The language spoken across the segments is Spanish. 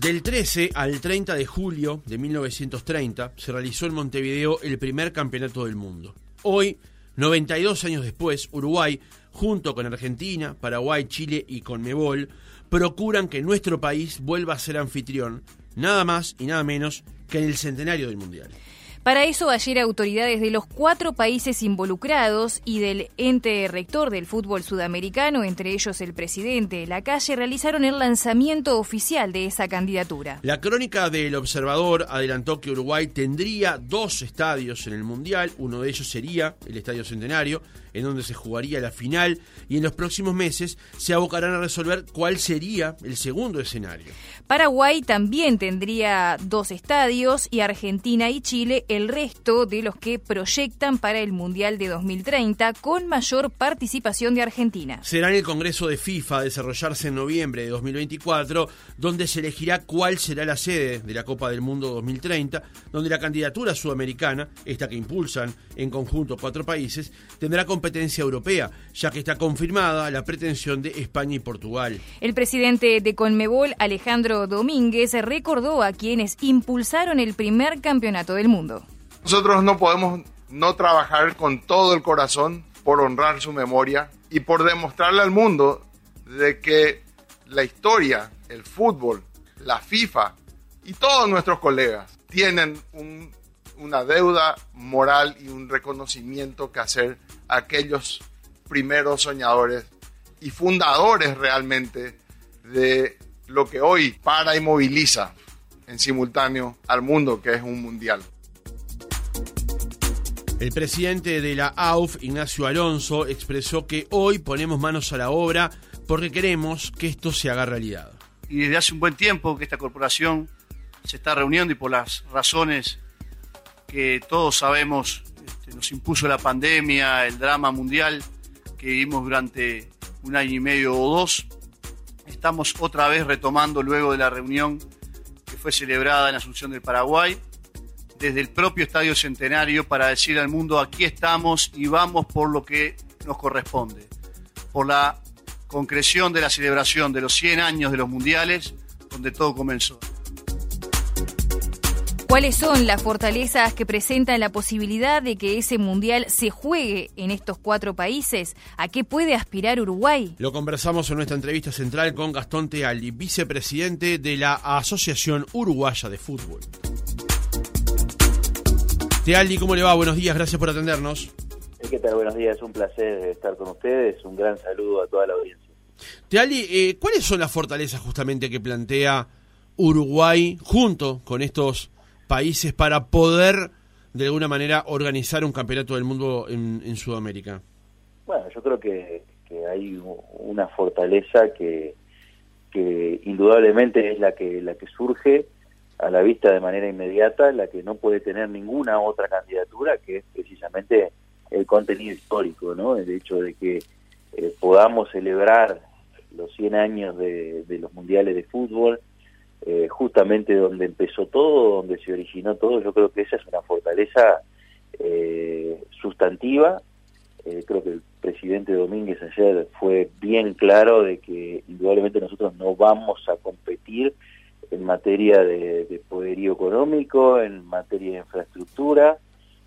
Del 13 al 30 de julio de 1930 se realizó en Montevideo el primer campeonato del mundo. Hoy, 92 años después, Uruguay, junto con Argentina, Paraguay, Chile y Conmebol, procuran que nuestro país vuelva a ser anfitrión, nada más y nada menos que en el centenario del Mundial. Para eso, ayer autoridades de los cuatro países involucrados y del ente rector del fútbol sudamericano, entre ellos el presidente de la calle, realizaron el lanzamiento oficial de esa candidatura. La crónica del observador adelantó que Uruguay tendría dos estadios en el Mundial, uno de ellos sería el Estadio Centenario, en donde se jugaría la final, y en los próximos meses se abocarán a resolver cuál sería el segundo escenario. Paraguay también tendría dos estadios y Argentina y Chile el resto de los que proyectan para el Mundial de 2030 con mayor participación de Argentina. Será en el Congreso de FIFA a desarrollarse en noviembre de 2024 donde se elegirá cuál será la sede de la Copa del Mundo 2030, donde la candidatura sudamericana, esta que impulsan en conjunto cuatro países, tendrá competencia europea, ya que está confirmada la pretensión de España y Portugal. El presidente de Conmebol, Alejandro Domínguez, recordó a quienes impulsaron el primer campeonato del mundo. Nosotros no podemos no trabajar con todo el corazón por honrar su memoria y por demostrarle al mundo de que la historia, el fútbol, la FIFA y todos nuestros colegas tienen una deuda moral y un reconocimiento que hacer a aquellos primeros soñadores y fundadores realmente de lo que hoy para y moviliza en simultáneo al mundo, que es un mundial. El presidente de la AUF, Ignacio Alonso, expresó que hoy ponemos manos a la obra porque queremos que esto se haga realidad. Y desde hace un buen tiempo que esta corporación se está reuniendo y por las razones que todos sabemos este, nos impuso la pandemia, el drama mundial que vivimos durante un año y medio o dos, estamos otra vez retomando luego de la reunión que fue celebrada en Asunción del Paraguay, desde el propio Estadio Centenario para decir al mundo aquí estamos y vamos por lo que nos corresponde, por la concreción de la celebración de los 100 años de los mundiales, donde todo comenzó. ¿Cuáles son las fortalezas que presentan la posibilidad de que ese mundial se juegue en estos cuatro países? ¿A qué puede aspirar Uruguay? Lo conversamos en nuestra entrevista central con Gastón Tealdi, vicepresidente de la Asociación Uruguaya de Fútbol. Tealdi, ¿cómo le va? Buenos días, gracias por atendernos. ¿Qué tal? Buenos días, es un placer estar con ustedes. Un gran saludo a toda la audiencia. Tealdi, eh, ¿cuáles son las fortalezas justamente que plantea Uruguay junto con estos países para poder de alguna manera organizar un campeonato del mundo en, Sudamérica? Bueno, yo creo que, hay una fortaleza que, que indudablemente es la que la que surge a la vista de manera inmediata, la que no puede tener ninguna otra candidatura, que es precisamente el contenido histórico, ¿no? El hecho de que eh, podamos celebrar los 100 años de, de los mundiales de fútbol, eh, justamente donde empezó todo, donde se originó todo, yo creo que esa es una fortaleza eh, sustantiva. Eh, creo que el presidente Domínguez ayer fue bien claro de que indudablemente nosotros no vamos a competir en materia de, poderío económico, en materia de infraestructura,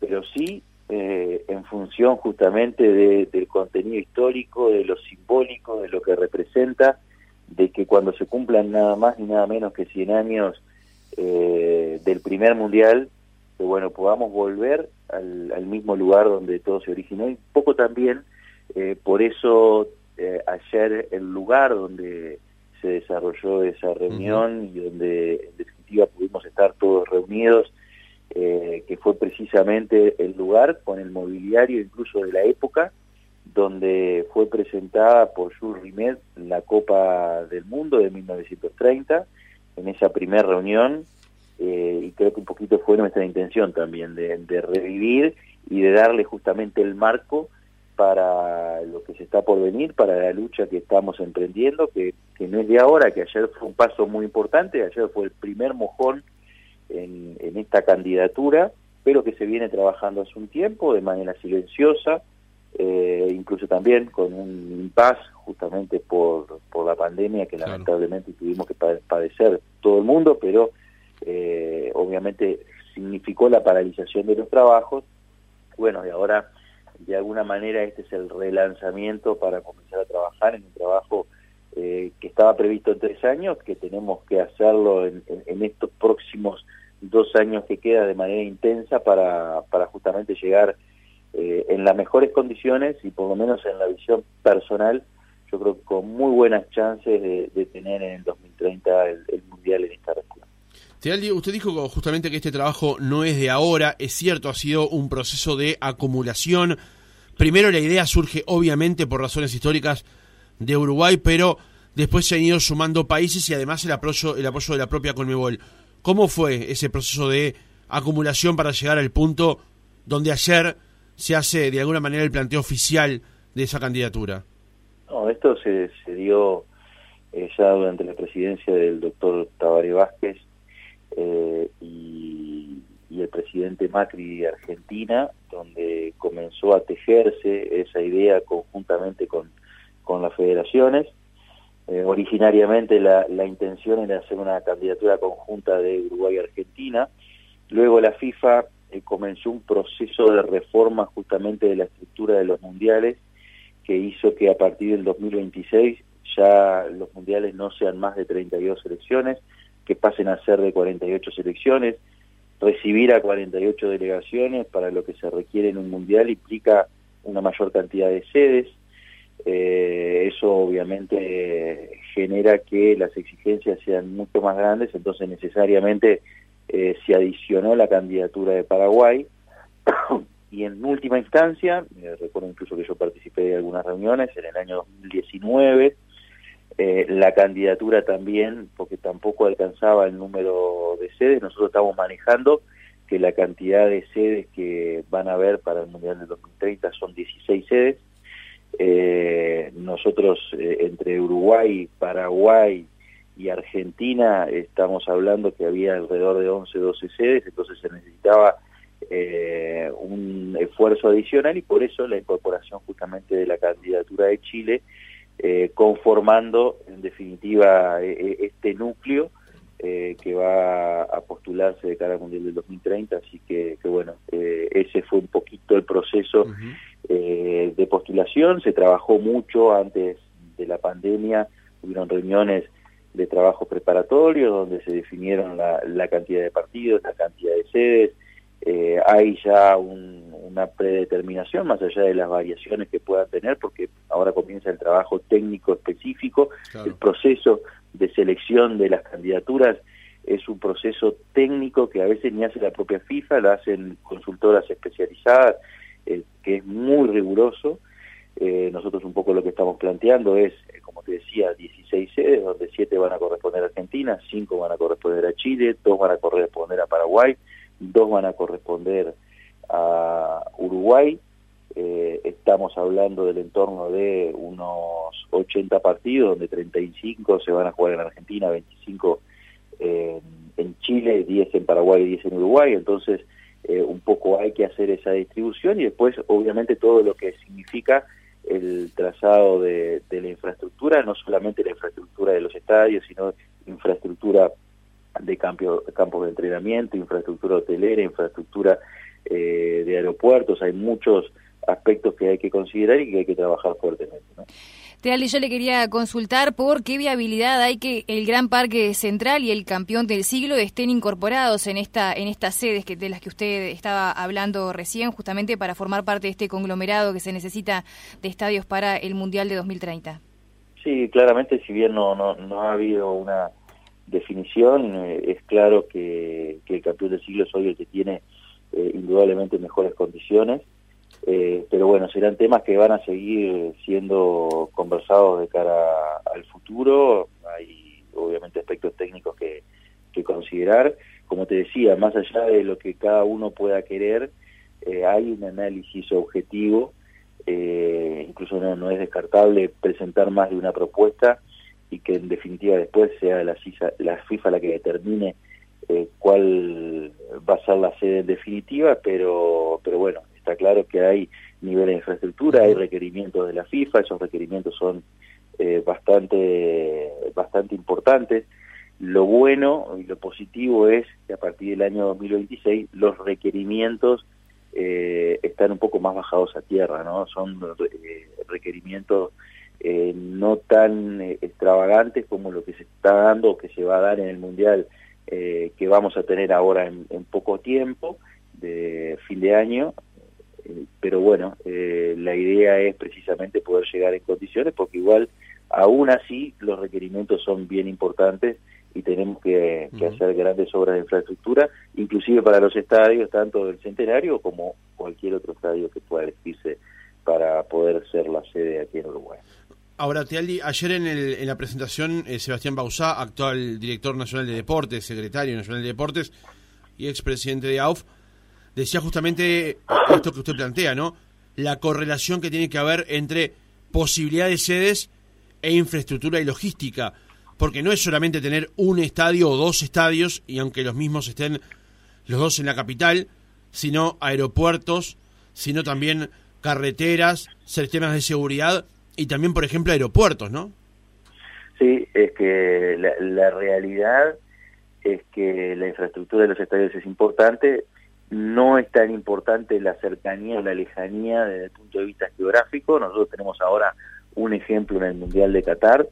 pero sí en función justamente del contenido histórico, de lo simbólico, de lo que representa de que cuando se cumplan nada más ni nada menos que 100 años eh, del primer mundial, que bueno, podamos volver al, mismo lugar donde todo se originó y poco también, eh, por eso eh, ayer el lugar donde se desarrolló esa reunión y donde en definitiva pudimos estar todos reunidos, que fue precisamente el lugar con el mobiliario incluso de la época, donde fue presentada por Jules Rimet la Copa del Mundo de 1930, en esa primera reunión, eh, y creo que un poquito fue nuestra intención también, de, revivir y de darle justamente el marco para lo que se está por venir, para la lucha que estamos emprendiendo, que, que no es de ahora, que ayer fue un paso muy importante, ayer fue el primer mojón en, en esta candidatura, pero que se viene trabajando hace un tiempo de manera silenciosa, eh, incluso también con un impas justamente por, por la pandemia que lamentablemente tuvimos que padecer todo el mundo, pero eh, obviamente significó la paralización de los trabajos. Bueno, y ahora de alguna manera este es el relanzamiento para comenzar a trabajar en un trabajo eh, que estaba previsto en tres años, que tenemos que hacerlo en, estos próximos dos años que queda de manera intensa para, para justamente llegar eh, en las mejores condiciones y por lo menos en la visión personal, yo creo que con muy buenas chances de, tener en el 2030 el, Mundial en esta región. Usted dijo justamente que este trabajo no es de ahora, es cierto, ha sido un proceso de acumulación. Primero la idea surge obviamente por razones históricas de Uruguay, pero después se han ido sumando países y además el apoyo, el apoyo de la propia Conmebol. ¿Cómo fue ese proceso de acumulación para llegar al punto donde ayer se hace de alguna manera el planteo oficial de esa candidatura? No, esto se, dio eh, ya durante la presidencia del doctor Tabaré Vázquez eh, y, el presidente Macri de Argentina, donde comenzó a tejerse esa idea conjuntamente con, con las federaciones. Eh, originariamente la, la intención era hacer una candidatura conjunta de Uruguay y Argentina. Luego la FIFA eh, comenzó un proceso de reforma justamente de la estructura de los mundiales que hizo que a partir del 2026 ya los mundiales no sean más de 32 selecciones, que pasen a ser de 48 selecciones. Recibir a 48 delegaciones para lo que se requiere en un mundial implica una mayor cantidad de sedes. Eh, eso obviamente genera que las exigencias sean mucho más grandes, entonces necesariamente eh, se adicionó la candidatura de Paraguay y en última instancia, eh, recuerdo incluso que yo participé de algunas reuniones en el año 2019, eh, la candidatura también, porque tampoco alcanzaba el número de sedes, nosotros estamos manejando que la cantidad de sedes que van a haber para el Mundial del 2030 son 16 sedes. nosotros entre Uruguay, Paraguay, y Argentina estamos hablando que había alrededor de 11, 12 sedes, entonces se necesitaba eh, un esfuerzo adicional y por eso la incorporación justamente de la candidatura de Chile, eh, conformando en definitiva e, e, este núcleo eh, que va a postularse de cara al Mundial del 2030, así que, que bueno, ese fue un poquito el proceso de postulación, se trabajó mucho antes de la pandemia, hubieron reuniones de trabajo preparatorio donde se definieron la, la cantidad de partidos, la cantidad de sedes, eh, hay ya una predeterminación más allá de las variaciones que puedan tener porque ahora comienza el trabajo técnico específico, el proceso de selección de las candidaturas es un proceso técnico que a veces ni hace la propia FIFA, lo hacen consultoras especializadas, eh, que es muy riguroso. Eh, nosotros un poco lo que estamos planteando es como te decía, 16 sedes, donde 7 van a corresponder a Argentina, 5 van a corresponder a Chile, 2 van a corresponder a Paraguay, 2 van a corresponder a Uruguay. Eh, estamos hablando del entorno de unos 80 partidos, donde 35 se van a jugar en Argentina, 25 en Chile, 10 en Paraguay y 10 en Uruguay. Entonces, eh, un poco hay que hacer esa distribución y después, obviamente, todo lo que significa el trazado de, la infraestructura, no solamente la infraestructura de los estadios, sino infraestructura de campos de entrenamiento, infraestructura hotelera, infraestructura eh, de aeropuertos, hay muchos aspectos que hay que considerar y que hay que trabajar fuertemente. ¿no? Teali, yo le quería consultar por qué viabilidad hay que el Gran Parque Central y el Campeón del Siglo estén incorporados en esta en estas sedes que, de las que usted estaba hablando recién, justamente para formar parte de este conglomerado que se necesita de estadios para el Mundial de 2030. Sí, claramente, si bien no, no, no ha habido una definición, eh, es claro que, el Campeón del Siglo es hoy el que tiene eh, indudablemente mejores condiciones eh, pero bueno, serán temas que van a seguir siendo conversados de cara al futuro. Hay obviamente aspectos técnicos que, considerar. Como te decía, más allá de lo que cada uno pueda querer, hay un análisis objetivo. Incluso no, no es descartable presentar más de una propuesta y que en definitiva después sea la, la FIFA la que determine cuál va a ser la sede definitiva, pero, pero bueno, está claro que hay nivel de infraestructura, hay requerimientos de la FIFA, esos requerimientos son eh, bastante, bastante importantes. Lo bueno y lo positivo es que a partir del año 2026 los requerimientos eh, están un poco más bajados a tierra, ¿no? Son eh, no tan extravagantes como lo que se está dando o que se va a dar en el Mundial que vamos a tener ahora en, en poco tiempo, de fin de año, pero bueno, la idea es precisamente poder llegar en condiciones porque igual Aún así, los requerimientos son bien importantes y tenemos que, hacer grandes obras de infraestructura, inclusive para los estadios, tanto del Centenario como cualquier otro estadio que pueda elegirse para poder ser la sede aquí en Uruguay. Ahora, Tealdi, ayer en, el, en la presentación, eh, Sebastián Bausá, actual director nacional de deportes, secretario nacional de deportes y expresidente de AUF, decía justamente esto que usted plantea, ¿no? La correlación que tiene que haber entre posibilidades de sedes e infraestructura y logística, porque no es solamente tener un estadio o dos estadios, y aunque los mismos estén los dos en la capital, sino aeropuertos, sino también carreteras, sistemas de seguridad y también, por ejemplo, aeropuertos, ¿no? Sí, es que la, la realidad es que la infraestructura de los estadios es importante, no es tan importante la cercanía o la lejanía desde el punto de vista geográfico. Nosotros tenemos ahora un ejemplo en el Mundial de Qatar,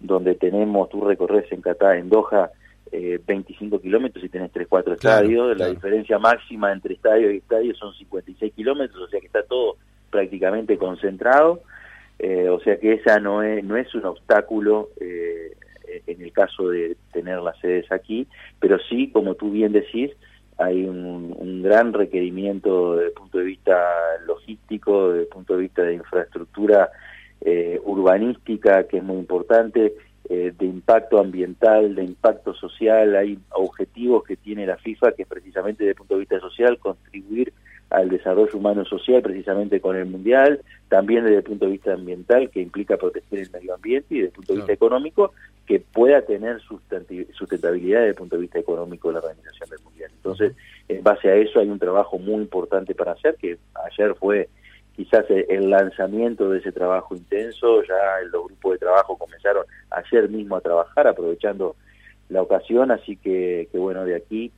donde tenemos, tú recorres en Qatar, en Doha, eh, 25 kilómetros y tenés 3, 4 estadios, la diferencia máxima entre estadio y estadio son 56 kilómetros, o sea que está todo prácticamente concentrado, eh, o sea que esa no es, no es un obstáculo eh, en el caso de tener las sedes aquí, pero sí, como tú bien decís, hay un, un, gran requerimiento desde el punto de vista logístico, desde el punto de vista de infraestructura eh, urbanística, que es muy importante, eh, de impacto ambiental, de impacto social. Hay objetivos que tiene la FIFA que precisamente desde el punto de vista social contribuir al desarrollo humano social precisamente con el mundial, también desde el punto de vista ambiental que implica proteger el medio ambiente y desde el punto de vista económico que pueda tener sustentabilidad desde el punto de vista económico de la organización del mundial. Entonces, en base a eso hay un trabajo muy importante para hacer que ayer fue quizás el lanzamiento de ese trabajo intenso, ya los grupos de trabajo comenzaron ayer mismo a trabajar aprovechando la ocasión, así que, bueno, de aquí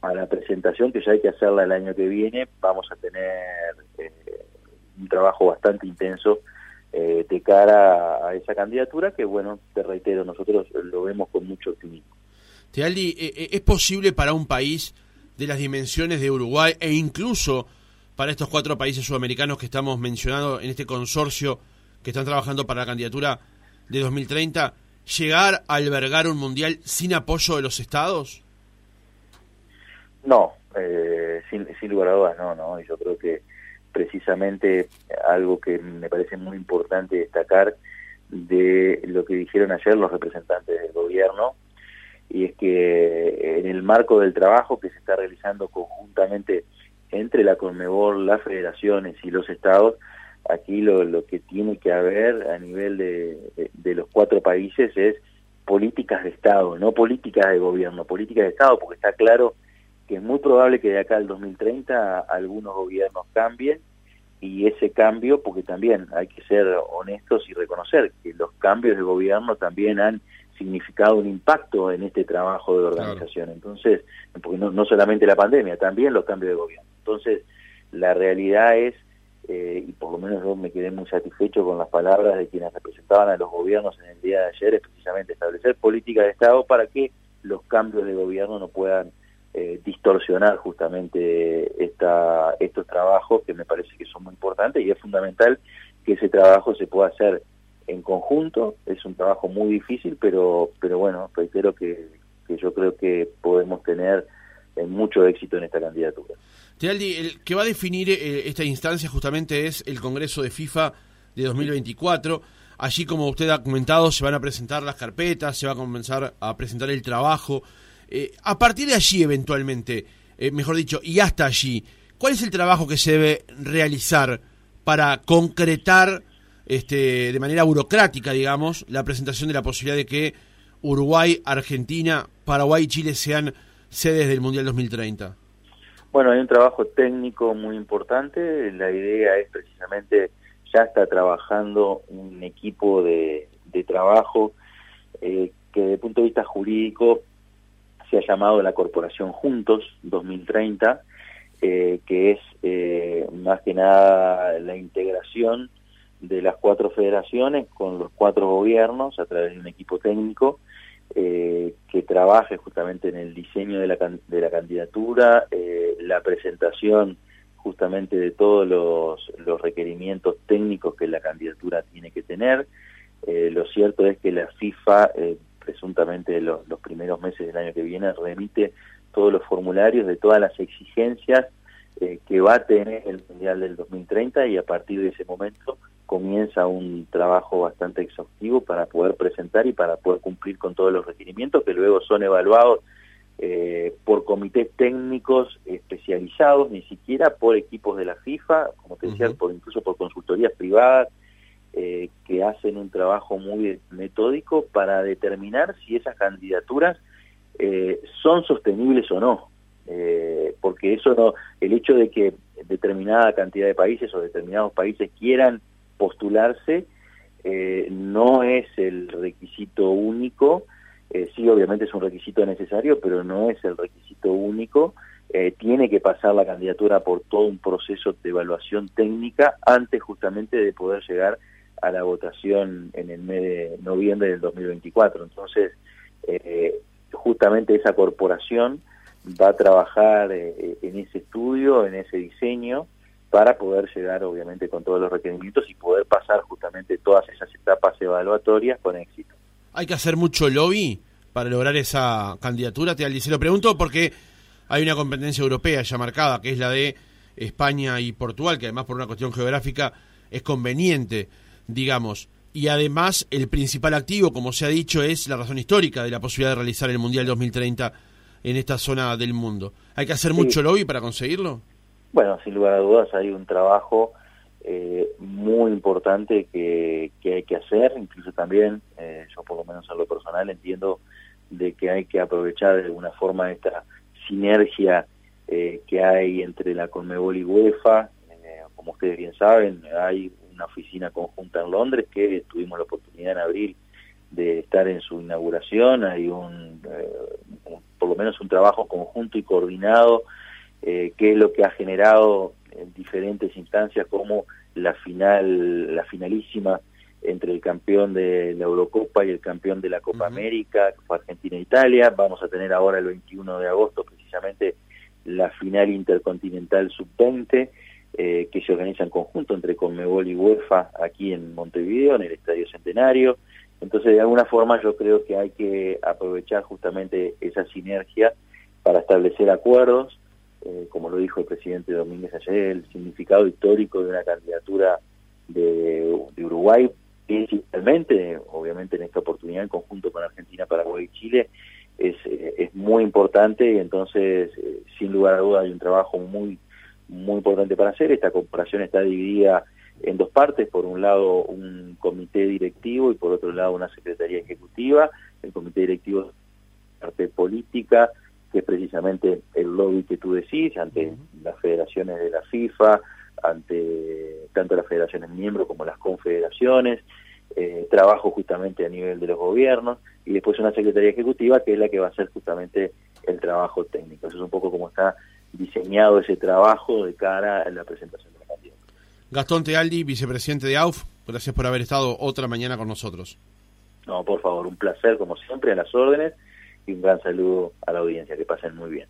a la presentación, que ya hay que hacerla el año que viene, vamos a tener eh, un trabajo bastante intenso eh, de cara a, esa candidatura, que bueno, te reitero, nosotros lo vemos con mucho optimismo. Tealdi, eh, ¿es posible para un país de las dimensiones de Uruguay e incluso para estos cuatro países sudamericanos que estamos mencionando en este consorcio que están trabajando para la candidatura de 2030, llegar a albergar un mundial sin apoyo de los estados? No, eh, sin, sin lugar a dudas, no, no. Yo creo que precisamente algo que me parece muy importante destacar de lo que dijeron ayer los representantes del gobierno, y es que en el marco del trabajo que se está realizando conjuntamente entre la Conmebol, las federaciones y los estados, aquí lo, que tiene que haber a nivel de, de, los cuatro países es políticas de Estado, no políticas de gobierno, políticas de Estado, porque está claro que es muy probable que de acá al 2030 algunos gobiernos cambien y ese cambio, porque también hay que ser honestos y reconocer que los cambios de gobierno también han significado un impacto en este trabajo de organización. Entonces, porque no, no solamente la pandemia, también los cambios de gobierno. Entonces, la realidad es, eh, y por lo menos yo me quedé muy satisfecho con las palabras de quienes representaban a los gobiernos en el día de ayer, es precisamente establecer políticas de Estado para que los cambios de gobierno no puedan eh, distorsionar justamente esta, estos trabajos que me parece que son muy importantes y es fundamental que ese trabajo se pueda hacer en conjunto. Es un trabajo muy difícil, pero, pero bueno, reitero que, yo creo que podemos tener eh, mucho éxito en esta candidatura. Tealdi, el que va a definir eh, esta instancia justamente es el Congreso de FIFA de 2024. Allí, como usted ha comentado, se van a presentar las carpetas, se va a comenzar a presentar el trabajo. Eh, a partir de allí, eventualmente, eh, mejor dicho, y hasta allí, ¿cuál es el trabajo que se debe realizar para concretar este, de manera burocrática, digamos, la presentación de la posibilidad de que Uruguay, Argentina, Paraguay y Chile sean sedes del Mundial 2030? Bueno, hay un trabajo técnico muy importante. La idea es precisamente, ya está trabajando un equipo de, trabajo eh, que desde el punto de vista jurídico se ha llamado la Corporación Juntos 2030, eh, que es eh, más que nada la integración de las cuatro federaciones con los cuatro gobiernos a través de un equipo técnico eh, que trabaje justamente en el diseño de la, de la candidatura, la presentación justamente de todos los, los, requerimientos técnicos que la candidatura tiene que tener. Lo cierto es que la FIFA, presuntamente los, los primeros meses del año que viene, remite todos los formularios de todas las exigencias que va a tener el Mundial del 2030 y a partir de ese momento comienza un trabajo bastante exhaustivo para poder presentar y para poder cumplir con todos los requerimientos que luego son evaluados eh, por comités técnicos especializados, ni siquiera por equipos de la FIFA, como te decía, por, incluso por consultorías privadas eh, que hacen un trabajo muy metódico para determinar si esas candidaturas eh, son sostenibles o no. porque eso no, el hecho de que determinada cantidad de países o determinados países quieran postularse eh, no es el requisito único, eh, sí obviamente es un requisito necesario, pero no es el requisito único, eh, tiene que pasar la candidatura por todo un proceso de evaluación técnica antes justamente de poder llegar a la votación en el mes de noviembre del 2024. Entonces, justamente esa corporación va a trabajar en ese estudio, en ese diseño, para poder llegar obviamente con todos los requerimientos y poder pasar justamente todas esas etapas evaluatorias con éxito. ¿Hay que hacer mucho lobby para lograr esa candidatura? Te se lo pregunto porque hay una competencia europea ya marcada, que es la de España y Portugal, que además por una cuestión geográfica es conveniente, digamos. Y además el principal activo, como se ha dicho, es la razón histórica de la posibilidad de realizar el Mundial 2030 en esta zona del mundo. ¿Hay que hacer mucho lobby para conseguirlo? Bueno, sin lugar a dudas hay un trabajo eh, muy importante que, hay que hacer, incluso también, eh, yo por lo menos en lo personal entiendo de que hay que aprovechar de alguna forma esta sinergia eh, que hay entre la Conmebol y UEFA, como ustedes bien saben, hay una oficina conjunta en Londres que tuvimos la oportunidad en abril de estar en su inauguración, hay un por lo menos un trabajo conjunto y coordinado eh, que es lo que ha generado en diferentes instancias como la final, la finalísima entre el campeón de la Eurocopa y el campeón de la Copa América, que fue Argentina e Italia. Vamos a tener ahora el 21 de agosto precisamente la final intercontinental sub-20, eh, que se organiza en conjunto entre Conmebol y UEFA aquí en Montevideo, en el Estadio Centenario. Entonces, de alguna forma, yo creo que hay que aprovechar justamente esa sinergia para establecer acuerdos eh, como lo dijo el presidente Domínguez ayer, el significado histórico de una candidatura de, Uruguay, principalmente, obviamente en esta oportunidad en conjunto con Argentina, Paraguay y Chile, es, eh, es muy importante y entonces, eh, sin lugar a dudas, hay un trabajo muy, muy importante para hacer. Esta comparación está dividida en dos partes, por un lado un comité directivo y por otro lado una secretaría ejecutiva. El comité directivo es parte política, que es precisamente el lobby que tú decís ante las federaciones de la FIFA, ante tanto las federaciones miembros como las confederaciones, eh, trabajo justamente a nivel de los gobiernos y después una secretaría ejecutiva que es la que va a hacer justamente el trabajo técnico. Eso es un poco como está diseñado ese trabajo de cara a la presentación de la candidatura. Gastón Tealdi, vicepresidente de AUF, gracias por haber estado otra mañana con nosotros. No, por favor, un placer como siempre, a las órdenes y un gran saludo a la audiencia. Que pasen muy bien.